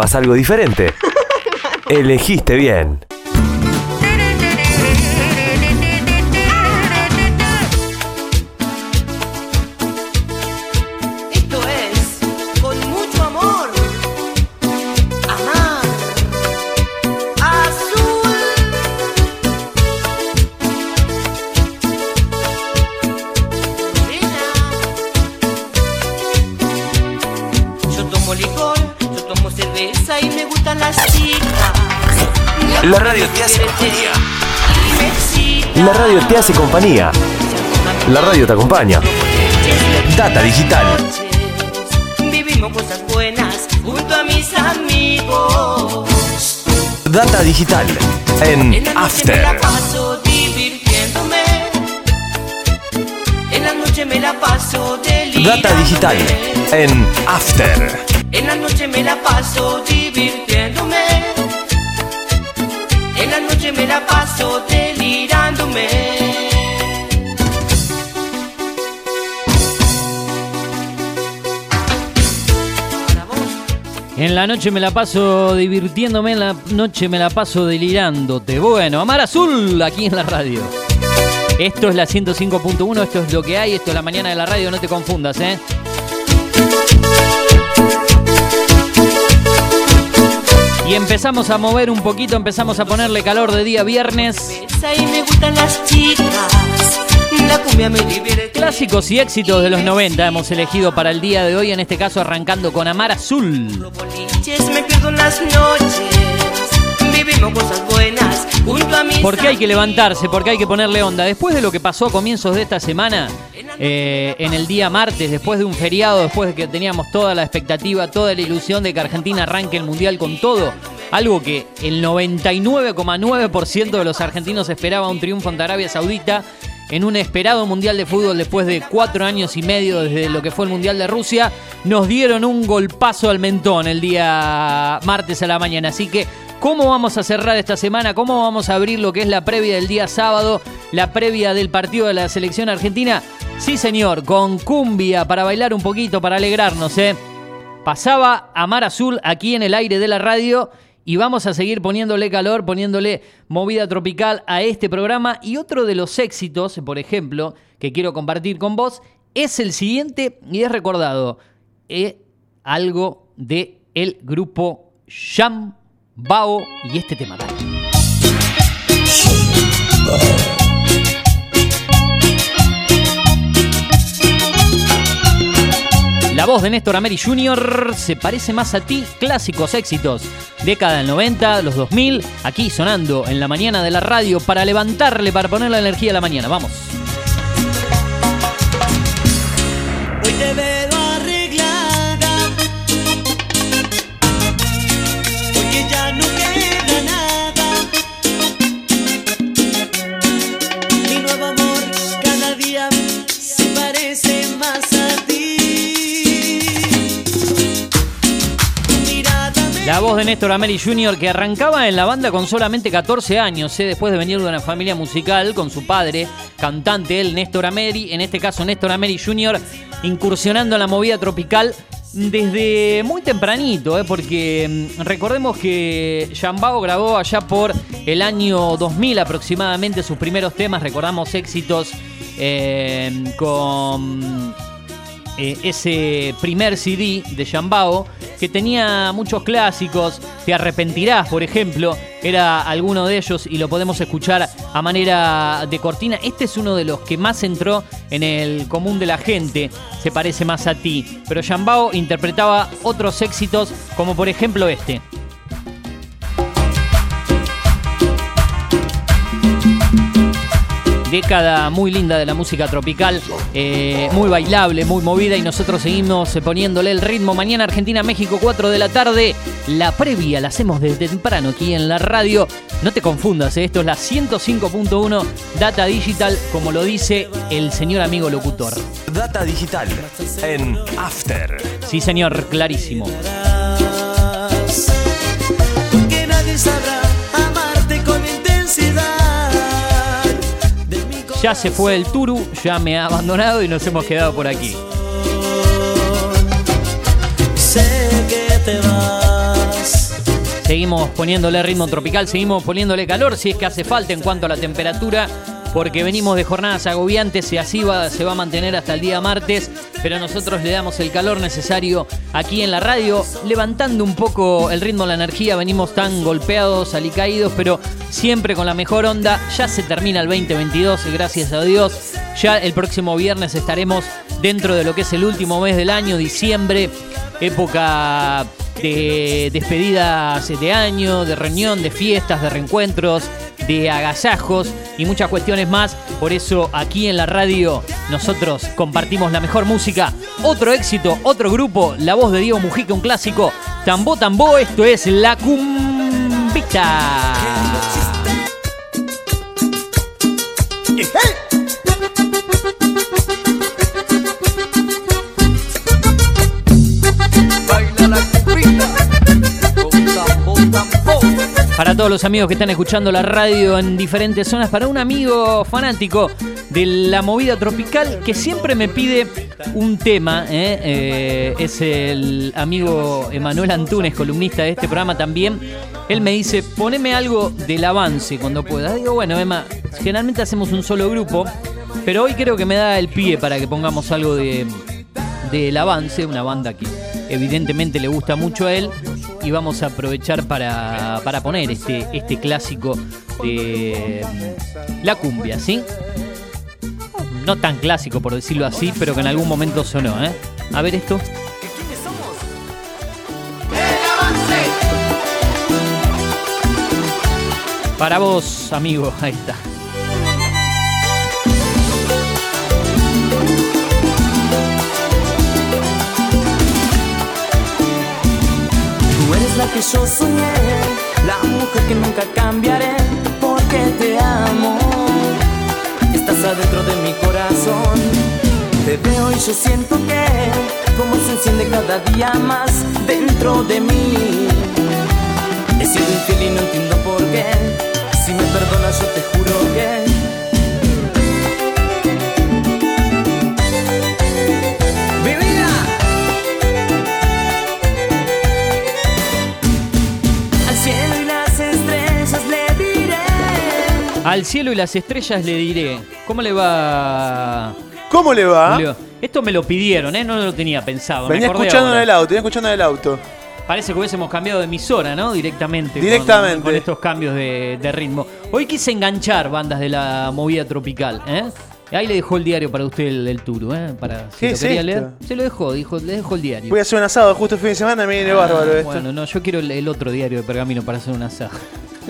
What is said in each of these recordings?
Haz algo diferente. Elegiste bien. La radio te hace compañía. La radio te hace compañía. La radio te acompaña. Data Digital. Vivimos cosas buenas junto a mis amigos. Data Digital. En After. paso divirtiéndome. En la noche me la paso delirándome. Data Digital. En After. En la noche me la paso divirtiéndome. Me la paso delirándome. En la noche me la paso divirtiéndome, en la noche me la paso delirándote. Bueno, Amar Azul aquí en la radio. Esto es la 105.1, esto es lo que hay, esto es la mañana de la radio, no te confundas, ¿eh? Y empezamos a mover un poquito, empezamos a ponerle calor de día viernes. Besa y me gustan las chicas. La cumbia me divierte. Clásicos y éxitos de los 90 hemos elegido para el día de hoy, en este caso arrancando con Amar Azul. Los boliches me pierdo en las noches. Vivimos cosas buenas junto a mis Porque hay que levantarse, porque hay que ponerle onda. Después de lo que pasó a comienzos de esta semana, eh, en el día martes, después de un feriado, después de que teníamos toda la expectativa, toda la ilusión de que Argentina arranque el Mundial con todo, algo que el 99,9% de los argentinos esperaba un triunfo ante Arabia Saudita, en un esperado Mundial de Fútbol después de cuatro años y medio desde lo que fue el Mundial de Rusia, nos dieron un golpazo al mentón el día martes a la mañana. Así que, ¿cómo vamos a cerrar esta semana? ¿Cómo vamos a abrir lo que es la previa del día sábado, la previa del partido de la selección argentina? Sí, señor, con cumbia para bailar un poquito, para alegrarnos, ¿eh? Pasaba a Mar Azul aquí en el aire de la radio y vamos a seguir poniéndole calor, poniéndole movida tropical a este programa. Y otro de los éxitos, por ejemplo, que quiero compartir con vos, es el siguiente y es recordado. eh, algo de el grupo Sham Bao y este tema. La voz de Néstor Ameri Jr. se parece más a ti, clásicos éxitos. Década del 90, los 2000, aquí sonando en la mañana de la radio para levantarle, para poner la energía a la mañana. Vamos. Hoy te de Néstor Ameri Jr. que arrancaba en la banda con solamente 14 años, ¿eh? después de venir de una familia musical con su padre, cantante él, Néstor Ameri, en este caso Néstor Ameri Jr., incursionando en la movida tropical desde muy tempranito, ¿eh? porque mm, recordemos que Jambao grabó allá por el año 2000 aproximadamente sus primeros temas, recordamos éxitos eh, con eh, ese primer CD de Shambao que tenía muchos clásicos. Te arrepentirás, por ejemplo, era alguno de ellos y lo podemos escuchar a manera de cortina. Este es uno de los que más entró en el común de la gente. Se parece más a ti. Pero Shambao interpretaba otros éxitos, como por ejemplo este. Década muy linda de la música tropical, eh, muy bailable, muy movida y nosotros seguimos eh, poniéndole el ritmo. Mañana Argentina, México, 4 de la tarde. La previa la hacemos desde temprano aquí en la radio. No te confundas, eh, esto es la 105.1 Data Digital, como lo dice el señor amigo locutor. Data Digital. En After. Sí, señor, clarísimo. Ya se fue el Turu, ya me ha abandonado y nos hemos quedado por aquí. Sé que te vas Seguimos poniéndole ritmo tropical, seguimos poniéndole calor si es que hace falta en cuanto a la temperatura, porque venimos de jornadas agobiantes y así va, se va a mantener hasta el día martes, pero nosotros le damos el calor necesario aquí en la radio, levantando un poco el ritmo, la energía, venimos tan golpeados, alicaídos, pero siempre con la mejor onda. Ya se termina el 2022, gracias a Dios. Ya el próximo viernes estaremos dentro de lo que es el último mes del año, diciembre, época de despedidas de año, de reunión, de fiestas, de reencuentros, de agasajos y muchas cuestiones más. Por eso aquí en la radio nosotros compartimos la mejor música. Otro éxito, otro grupo, la voz de Diego Mujica, un clásico. Tambo Tambo, esto es La Cumbita. Para todos los amigos que están escuchando la radio en diferentes zonas, para un amigo fanático de la movida tropical que siempre me pide un tema, ¿eh? Eh, es el amigo Emanuel Antunes, columnista de este programa también. Él me dice, poneme algo del avance cuando pueda. Digo, bueno, Emma, generalmente hacemos un solo grupo, pero hoy creo que me da el pie para que pongamos algo de del avance, una banda que evidentemente le gusta mucho a él y vamos a aprovechar para, para poner este, este clásico de la cumbia, ¿sí? No tan clásico por decirlo así, pero que en algún momento sonó, ¿eh? A ver esto. Para vos, amigo, ahí está. Yo soñé, la mujer que nunca cambiaré, porque te amo. Estás adentro de mi corazón, te veo y yo siento que como se enciende cada día más dentro de mí. He sido infiel y no entiendo por qué. Si me perdonas yo te juro que Al cielo y las estrellas le diré. ¿Cómo le va? ¿Cómo le va? Julio? Esto me lo pidieron, ¿eh? No lo tenía pensado. me Venía acordé escuchando en el auto, venía escuchando en el auto. Parece que hubiésemos cambiado de emisora, ¿no? Directamente. Directamente. Con, estos cambios de, de ritmo. Hoy quise enganchar bandas de la movida tropical, ¿eh? Ahí le dejó el diario para usted el, el ¿eh? Para, si ¿Qué lo es quería esto? leer. Se lo dejó, dijo, le dejó el diario. Voy a hacer un asado justo el fin de semana, me viene bárbaro esto. Ah, Bueno, no, yo quiero el, el otro diario de pergamino para hacer un asado.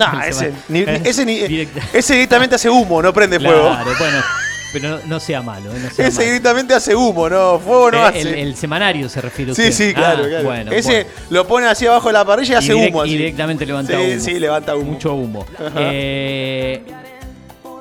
No, El ese, sema- ni- ni- ese, ni- Directa. ese directamente hace humo, no prende fuego. Claro, bueno, pero no, sea malo, ¿eh? No sea Ese malo. directamente hace humo, no, fuego no Eh, hace. el, el semanario se refiere sí, usted. sí, claro, Ah, claro. Bueno, ese bueno. lo pone así abajo de la parrilla y hace humo. y así. directamente levanta sí, humo. Sí, levanta humo. Mucho humo. Eh,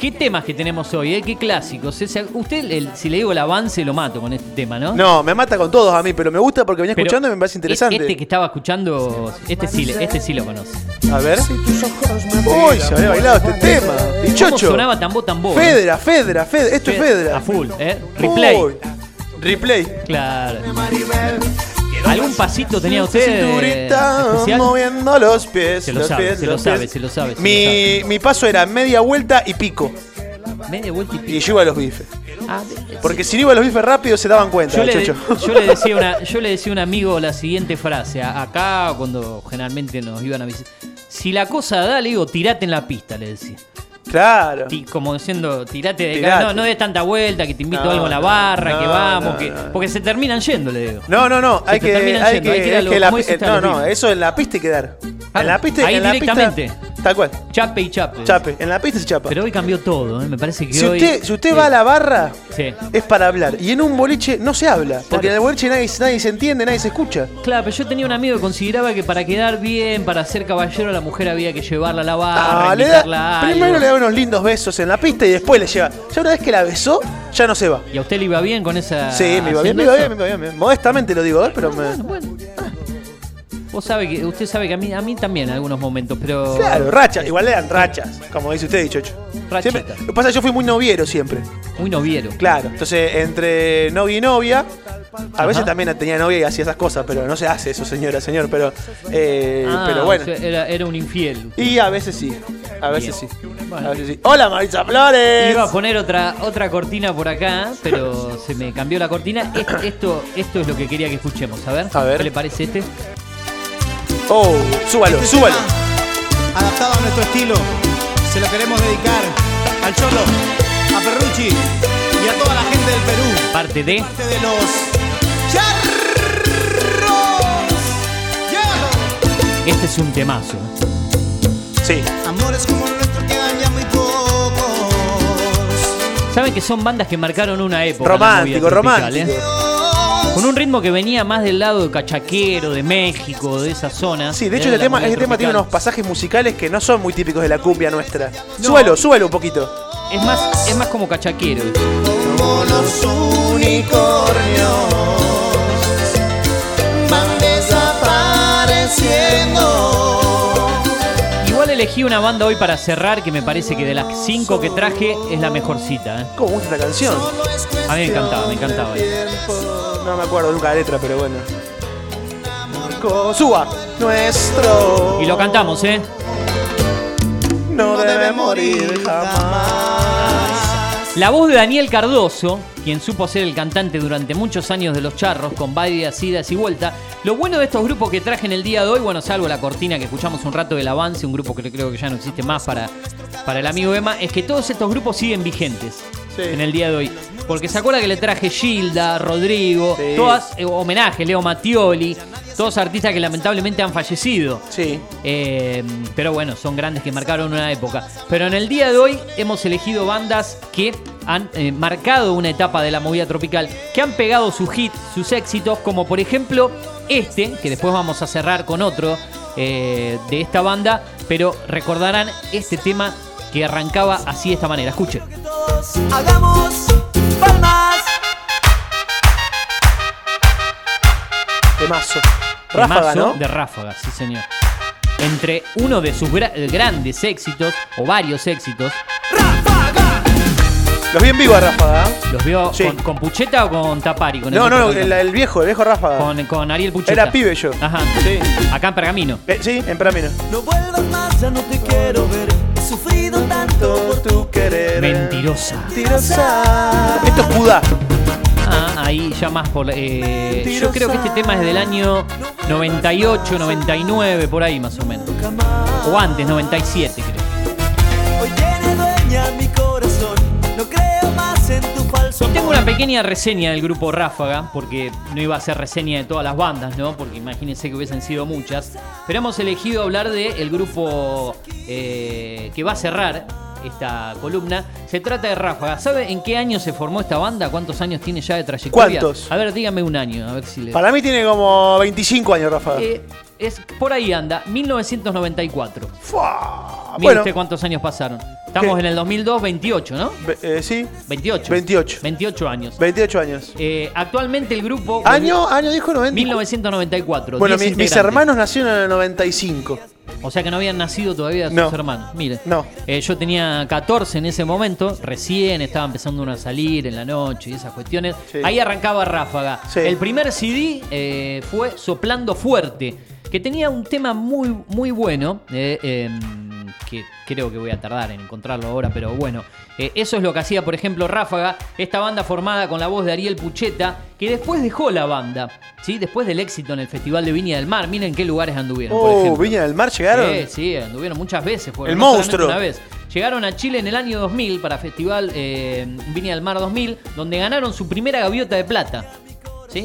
¿Qué temas que tenemos hoy? eh? ¿Qué clásicos? Ese- usted, el- si le digo el avance, lo mato con este tema, ¿no? No, me mata con todos a mí, pero me gusta porque venía Pero escuchando y me parece interesante. Este que estaba escuchando, este sí, este sí lo conoce. A ver. Uy, se había bailado este tema. ¿Cómo sonaba Tambo Tambo? Fedra, Fedra, Fedra. Esto es Fedra. A full, ¿eh? Replay. Uy. Replay. Claro. ¿Algún pasito tenía usted eh, especial? moviendo los pies. Se lo los sabe, pies, se lo los sabe, pies. se lo sabe, se lo Mi, mi paso era media vuelta y pico. Media vuelta y pico. Y yo iba a los bifes. Ah, de- Porque si no iba a los bifes rápido se daban cuenta, Yo le, chocho. yo le decía una, yo le decía a un amigo la siguiente frase. a- Acá, cuando generalmente nos iban a visitar. Si la cosa da, le digo, tirate en la pista, le decía. Claro. Ti- como diciendo, tirate de acá. No, no des tanta vuelta, que te invito No, a algo en la no, barra, que vamos, que. Porque se terminan yendo, le digo. No, no, no, Se hay te que, terminan hay yendo, que, hay que a lo- que la a no, no, eso en la pista hay que dar. En la pista, ahí en la directamente. pista, tal cual. Chape y chape. Chape, en la pista se chapa. Pero hoy cambió todo, ¿eh? me parece que si hoy. usted, si usted va a la barra, Sí. es para hablar. Y en un boliche no se habla. Porque en el boliche nadie, nadie se entiende, nadie se escucha. Claro, pero yo tenía un amigo que consideraba que para quedar bien, para ser caballero, a la mujer había que llevarla a la barra, Ah, le a da, algo. primero le da unos lindos besos en la pista y después le lleva. Ya una vez que la besó, ya no se va. ¿Y a usted le iba bien con esa.? Sí, me iba bien, haciendo me iba eso? bien, me iba bien. Modestamente lo digo, ¿eh? pero me. Bueno, bueno. Vos sabe que, usted sabe que a mí, a mí también en algunos momentos, pero. Claro, rachas, igual eran rachas, como dice usted, Chocho. Rachita. Siempre- lo que pasa es que yo fui muy noviero siempre. Muy noviero. Claro, entonces entre novia y novia, a veces también tenía novia y hacía esas cosas, pero no se hace eso, señora, señor, pero, eh, Ah, pero bueno. o sea, era, era un infiel. Y a veces sí, a veces Bien. sí. Bueno. A veces sí. Hola Marisa Flores. Iba a poner otra, otra cortina por acá, pero se me cambió la cortina. Es- Esto, esto es lo que quería que escuchemos. A ver, A ver. ¿qué le parece este? Oh, súbalo, Este súbalo. adaptado a nuestro estilo, se lo queremos dedicar al Cholo, a Ferrucci y a toda la gente del Perú. Parte de. Parte de los charros. ¡Ya! Este es un temazo. Sí. Amores como el nuestro quedan ya muy pocos. Saben que son bandas que marcaron una época. Romántico, romántico. ¿eh? Con un ritmo que venía más del lado de cachaquero, de México, de esa zona. Sí, de hecho este tema, este tema tiene unos pasajes musicales que no son muy típicos de la cumbia nuestra. No. Súbelo, súbelo un poquito. Es más, es más como cachaquero. Como los unicornios van desapareciendo. Igual elegí una banda hoy para cerrar que me parece que de las cinco que traje es la mejorcita. ¿eh? ¿Cómo gusta esta canción? A mí me encantaba, me encantaba. No me acuerdo nunca la letra, pero bueno. Suba. Nuestro. Y lo cantamos, ¿eh? No debe morir jamás. La voz de Daniel Cardoso, quien supo ser el cantante durante muchos años de Los Charros, con varias idas y vueltas. Lo bueno de estos grupos que traje en el día de hoy, bueno, salvo la cortina que escuchamos un rato del avance, un grupo que creo que ya no existe más para, para el amigo Emma, es que todos estos grupos siguen vigentes Sí. en el día de hoy. Porque se acuerda que le traje Gilda, Rodrigo, Sí. todas eh, homenajes, Leo Mattioli, todos artistas que lamentablemente han fallecido. Sí. Eh, pero bueno, son grandes que marcaron una época. Pero en el día de hoy hemos elegido bandas que han eh, marcado una etapa de la movida tropical, que han pegado sus hits, sus éxitos, como por ejemplo este, que después vamos a cerrar con otro eh, de esta banda, pero recordarán este tema que arrancaba así de esta manera. Escuchen. Hagamos palmas. Temazo. Ráfaga, Temazo ¿no? De Ráfaga, sí señor. Entre uno de sus gra- grandes éxitos, o varios éxitos, Los vi en vivo a Ráfaga. ¿eh? ¿los vio Sí. con, con Pucheta o con Tapari? Con el No, no, el, el viejo, el viejo Ráfaga. Con, con Ariel Pucheta. Era pibe yo. Ajá. Sí. Acá en Pergamino. Eh, sí, en Peramino. No vuelvas más, ya no te quiero ver. He sufrido tanto por tu tu querer. Mentirosa. Mentirosa. Esto es Judá. Ah, ahí ya más por. eh, yo creo que este tema es del año 98, 99, por ahí más o menos. O antes, 97, creo. Tengo una pequeña reseña del grupo Ráfaga, porque no iba a ser reseña de todas las bandas, ¿no? Porque imagínense que hubiesen sido muchas. Pero hemos elegido hablar del grupo eh, que va a cerrar esta columna. Se trata de Ráfaga. ¿Sabe en qué año se formó esta banda? ¿Cuántos años tiene ya de trayectoria? ¿Cuántos? A ver, dígame un año, a ver si le. Para mí tiene como 25 años, Ráfaga. Eh, es, por ahí anda, 1994. Fua. Mire Bueno, usted cuántos años pasaron. Estamos ¿Qué? en el 2002, 28, ¿no? ve- eh, sí, 28. 28. 28 años. 28 años. Eh, actualmente el grupo. Año, año dijo 90. 1994. Bueno, 10 mi- mis hermanos nacieron en el 95. O sea que no habían nacido todavía sus No. hermanos. Mire. No. Eh, yo tenía 14 en ese momento, recién estaba empezando uno a salir en la noche y esas cuestiones. Sí. Ahí arrancaba Ráfaga. Sí. El primer CD eh, fue Soplando Fuerte, que tenía un tema muy, muy bueno. eh, em, que creo que voy a tardar en encontrarlo ahora, pero bueno. Eh, eso es lo que hacía, por ejemplo, Ráfaga, esta banda formada con la voz de Ariel Pucheta, que después dejó la banda, ¿sí? Después del éxito en el Festival de Viña del Mar. Miren qué lugares anduvieron, por Oh, ejemplo. Viña del Mar llegaron. Sí, sí, anduvieron muchas veces. fueron, El no monstruo. Una vez. Llegaron a Chile en el año 2000 para Festival eh, Viña del Mar 2000, donde ganaron su primera gaviota de plata.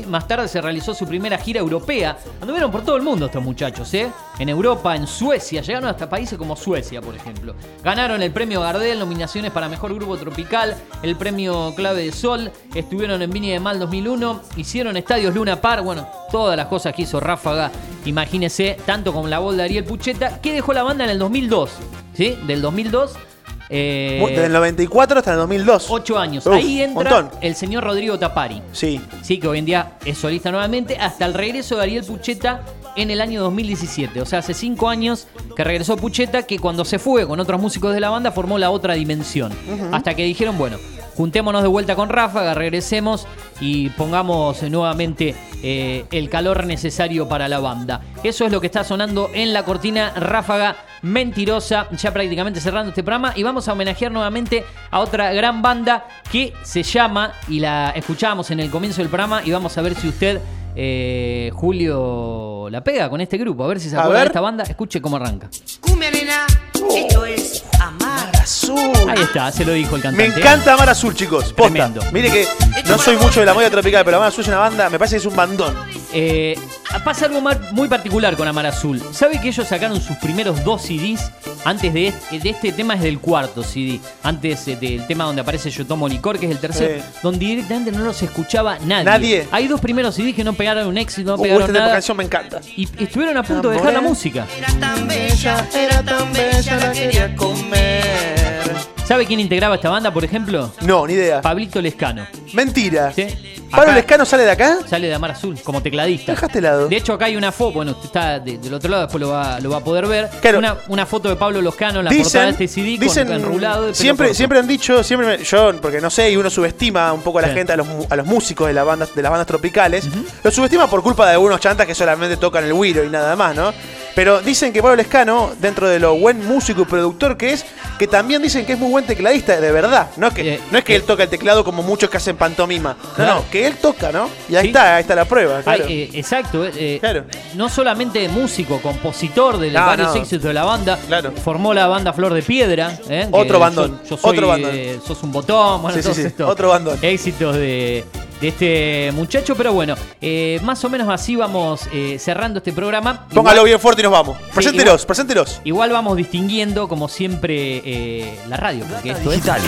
Más tarde se realizó su primera gira europea. Anduvieron por todo el mundo estos muchachos, ¿eh? En Europa, en Suecia, llegaron hasta países como Suecia, por ejemplo. Ganaron el premio Gardel, nominaciones para Mejor Grupo Tropical, el premio Clave de Sol, estuvieron en Viña de Mal 2001, hicieron estadios Luna Par, bueno, todas las cosas que hizo Ráfaga, imagínese, tanto con la voz de Ariel Pucheta, que dejó la banda en el 2002, ¿sí? Del 2002. Eh, Desde el 94 hasta el 2002. Ocho años. Uf, Ahí entra montón. el señor Rodrigo Tapari. Sí. Sí, que hoy en día es solista nuevamente, hasta el regreso de Ariel Pucheta en el año 2017. O sea, hace cinco años que regresó Pucheta, que cuando se fue con otros músicos de la banda formó la otra dimensión. Hasta que dijeron, bueno, juntémonos de vuelta con Ráfaga, regresemos y pongamos nuevamente eh, el calor necesario para la banda. Eso es lo que está sonando en la cortina Ráfaga Mentirosa, ya prácticamente cerrando este programa. Y vamos a homenajear nuevamente a otra gran banda que se llama, y la escuchábamos en el comienzo del programa, y vamos a ver si usted, eh, Julio, la pega con este grupo. A ver si se acuerda de esta banda. Escuche cómo arranca. Cumbia nena, esto es. Azul. Ahí está, se lo dijo el Me cantante. encanta Amar Azul, chicos. Posta. Tremendo. Mire que no soy mucho de la movida tropical, pero Amar Azul es una banda, me parece que es un bandón. Eh, pasa algo muy particular con Amar Azul. ¿Sabe que ellos sacaron sus primeros dos CDs? Antes de este, de este tema es del cuarto CD. Antes eh, del tema donde aparece Yo Tomo Licor, que es el tercero. Sí. Donde directamente no los escuchaba nadie. Nadie. Hay dos primeros CDs que no pegaron un éxito, no Uh, pegaron esta nada. canción me encanta. Y estuvieron a punto de dejar la música. Era tan bella, era tan bella, la quería comer. ¿Sabe quién integraba esta banda, por ejemplo? No, ni idea. Pablito Lescano. Mentira. ¿sí? ¿Pablo Acá Lescano sale de acá? Sale de Amar Azul como tecladista. Dejaste lado. De hecho, acá hay una foto, bueno, usted está de- del otro lado, después lo va, lo va a poder ver. Claro. Una, una foto de Pablo Loscano en la portada de este CD dicen con enrulado. de pelo siempre, corto. siempre han dicho, siempre me- yo, porque no sé, y uno subestima un poco a la Sí. gente, a los, mu- a los músicos de, la banda, de las bandas tropicales. Los subestima por culpa de algunos chantas que solamente tocan el güiro y nada más, ¿no? Pero dicen que Pablo Lescano, dentro de lo buen músico y productor que es, que también dicen que es muy buen tecladista, de verdad. No es que, Eh, no es que él toca el teclado como muchos que hacen pantomima. No, Claro. no, que él toca, ¿no? Y ahí Sí. está, ahí está la prueba. Ay, eh, exacto, eh, eh, Claro. no solamente músico, compositor de No, varios no. éxitos de la banda, Claro. formó la banda Flor de Piedra. Otro bandón, Yo, yo soy, otro bandón. sos un botón, bueno, Sí, sí, otro bandón. éxitos de, de este muchacho, pero bueno, eh, más o menos así vamos eh, cerrando este programa. Póngalo Igual- bien fuerte y nos vamos. Preséntelos, igual- preséntelos. Igual vamos distinguiendo, como siempre, eh, la radio, porque esto es. Digital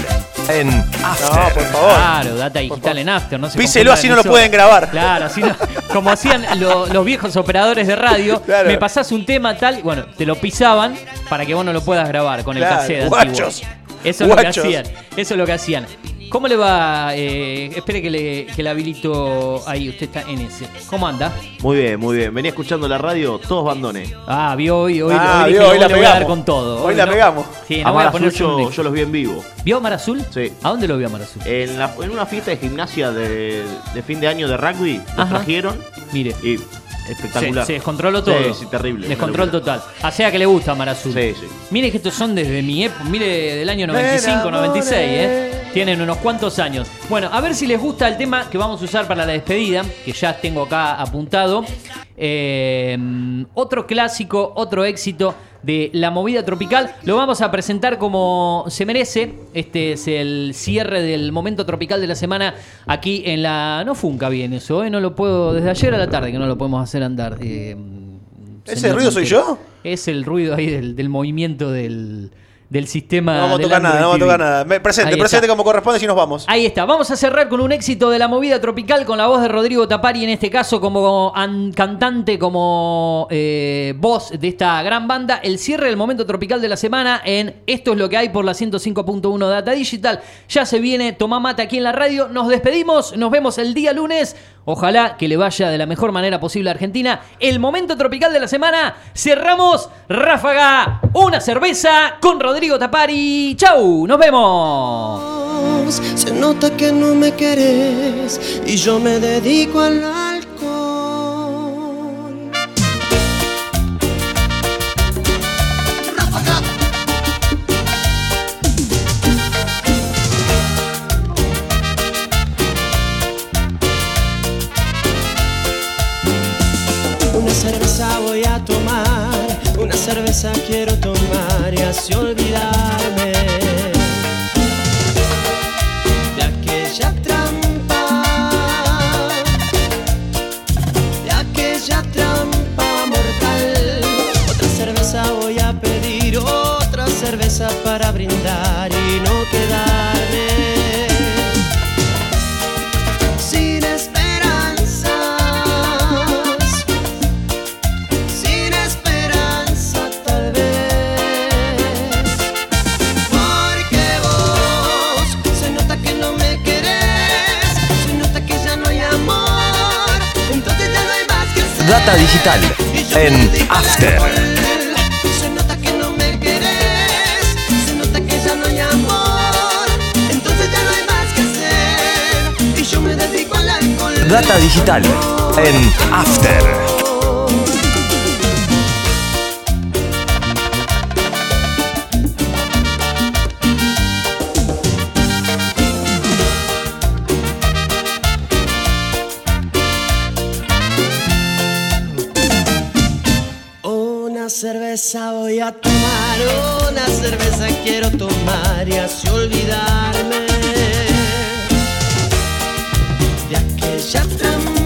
en No, After. por favor. Claro, data digital en After, no se Píselo, así no lo pueden grabar. Claro, así no- como hacían lo- los viejos operadores de radio, Claro. me pasás un tema tal, bueno, te lo pisaban para que vos no lo puedas grabar con Claro, el cassette antiguo. Eso es lo que hacían. Eso es lo que hacían. ¿Cómo le va? Eh, espere que le, que le habilito ahí, usted está en ese. ¿Cómo anda? Muy bien, muy bien. Venía escuchando la radio, todos bandones. Ah, vio hoy, hoy, Ah, hoy, vio, dije, hoy la le voy a dar pegamos. con todo. Hoy la no- pegamos. Sí, no voy Amar a Azul poner yo, yo los vi en vivo. ¿Vio Mar Azul? Sí. ¿A dónde lo vio Mar Azul? En, la- en una fiesta de gimnasia de, de fin de año de rugby, Ajá. nos trajeron Mire. y espectacular. se descontroló todo. Sí, sí, terrible. Descontrol total. O sea que le gusta Mar Azul. Sí, sí. Mire que estos son desde mi época, mire del año 95, 96, ¿eh? Tienen unos cuantos años. Bueno, a ver si les gusta el tema que vamos a usar para la despedida, que ya tengo acá apuntado. Eh, otro clásico, otro éxito de la movida tropical. Lo vamos a presentar como se merece. Este es el cierre del momento tropical de la semana aquí en la... No funca bien eso, ¿eh? No lo puedo... Desde ayer a la tarde que no lo podemos hacer andar. Eh, ¿Ese ruido soy yo? Es el ruido ahí del, del movimiento del, del sistema. No vamos a tocar nada, no vamos a tocar nada. Me- Presente, Ahí presente está. como corresponde y nos vamos. Ahí está, vamos a cerrar con un éxito de la movida tropical con la voz de Rodrigo Tapari, en este caso como an- cantante, como eh, voz de esta gran banda. El cierre del momento tropical de la semana en Esto es lo que hay por la 105.1 Data Digital. Ya se viene Tomá Mata aquí en la radio. Nos despedimos, nos vemos el día lunes. Ojalá que le vaya de la mejor manera posible a Argentina. El momento tropical de la semana. Cerramos Ráfaga, una cerveza con Rodrigo Tapari. ¡Chau! ¡Nos vemos! Se nota que no me querés y yo me dedico al alcohol. Data Digital en After. Data Digital en After. voy a tomar, una cerveza quiero tomar y así olvidarme de aquella.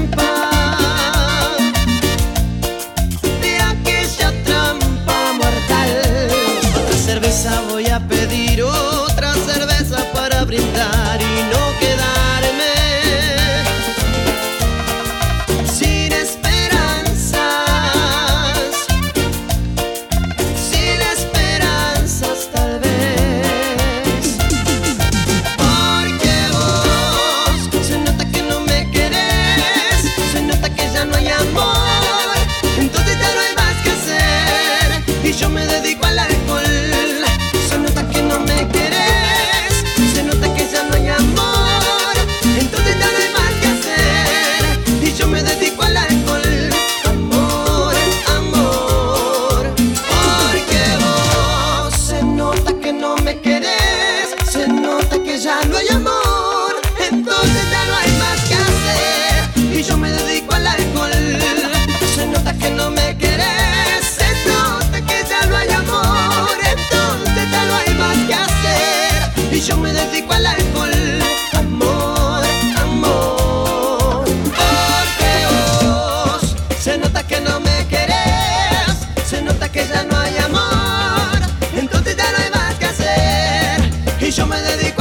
yo me dedico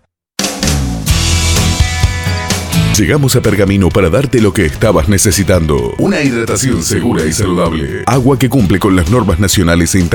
Llegamos a Pergamino para darte lo que estabas necesitando. Una hidratación segura y saludable. Agua que cumple con las normas nacionales e internacionales